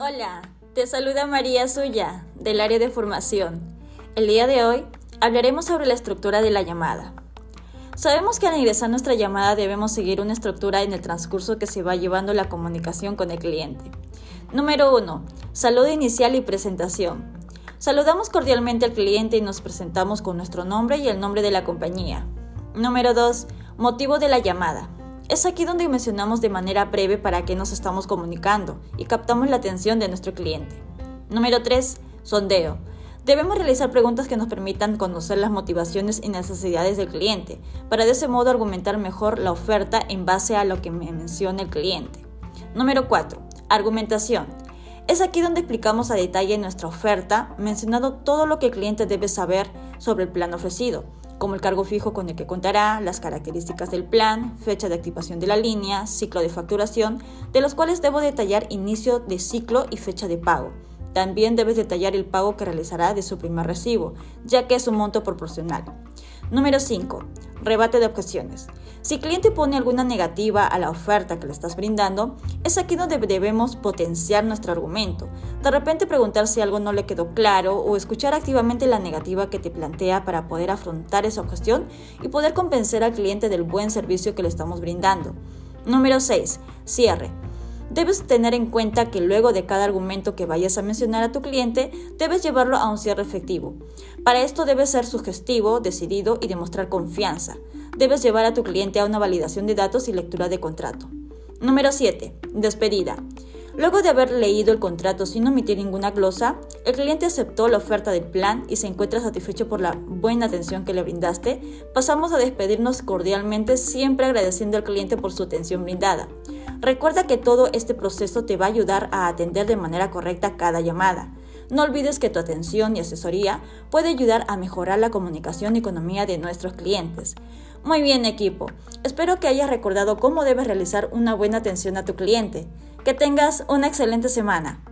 Hola, te saluda María Suya, del área de formación. El día de hoy hablaremos sobre la estructura de la llamada. Sabemos que al ingresar nuestra llamada debemos seguir una estructura en el transcurso que se va llevando la comunicación con el cliente. Número 1. Saludo inicial y presentación. Saludamos cordialmente al cliente y nos presentamos con nuestro nombre y el nombre de la compañía. Número 2. Motivo de la llamada. Es aquí donde mencionamos de manera breve para qué nos estamos comunicando y captamos la atención de nuestro cliente. Número 3. Sondeo. Debemos realizar preguntas que nos permitan conocer las motivaciones y necesidades del cliente, para de ese modo argumentar mejor la oferta en base a lo que me menciona el cliente. Número 4. Argumentación. Es aquí donde explicamos a detalle nuestra oferta, mencionando todo lo que el cliente debe saber sobre el plan ofrecido, como el cargo fijo con el que contará, las características del plan, fecha de activación de la línea, ciclo de facturación, de los cuales debo detallar inicio de ciclo y fecha de pago. También debes detallar el pago que realizará de su primer recibo, ya que es un monto proporcional. Número 5. Rebate de objeciones. Si el cliente pone alguna negativa a la oferta que le estás brindando, es aquí donde debemos potenciar nuestro argumento. De repente preguntar si algo no le quedó claro o escuchar activamente la negativa que te plantea para poder afrontar esa objeción y poder convencer al cliente del buen servicio que le estamos brindando. Número 6. Cierre. Debes tener en cuenta que luego de cada argumento que vayas a mencionar a tu cliente, debes llevarlo a un cierre efectivo. Para esto debes ser sugestivo, decidido y demostrar confianza. Debes llevar a tu cliente a una validación de datos y lectura de contrato. Número 7. Despedida. Luego de haber leído el contrato sin omitir ninguna glosa, el cliente aceptó la oferta del plan y se encuentra satisfecho por la buena atención que le brindaste, pasamos a despedirnos cordialmente siempre agradeciendo al cliente por su atención brindada. Recuerda que todo este proceso te va a ayudar a atender de manera correcta cada llamada. No olvides que tu atención y asesoría puede ayudar a mejorar la comunicación y economía de nuestros clientes. Muy bien equipo, espero que hayas recordado cómo debes realizar una buena atención a tu cliente. Que tengas una excelente semana.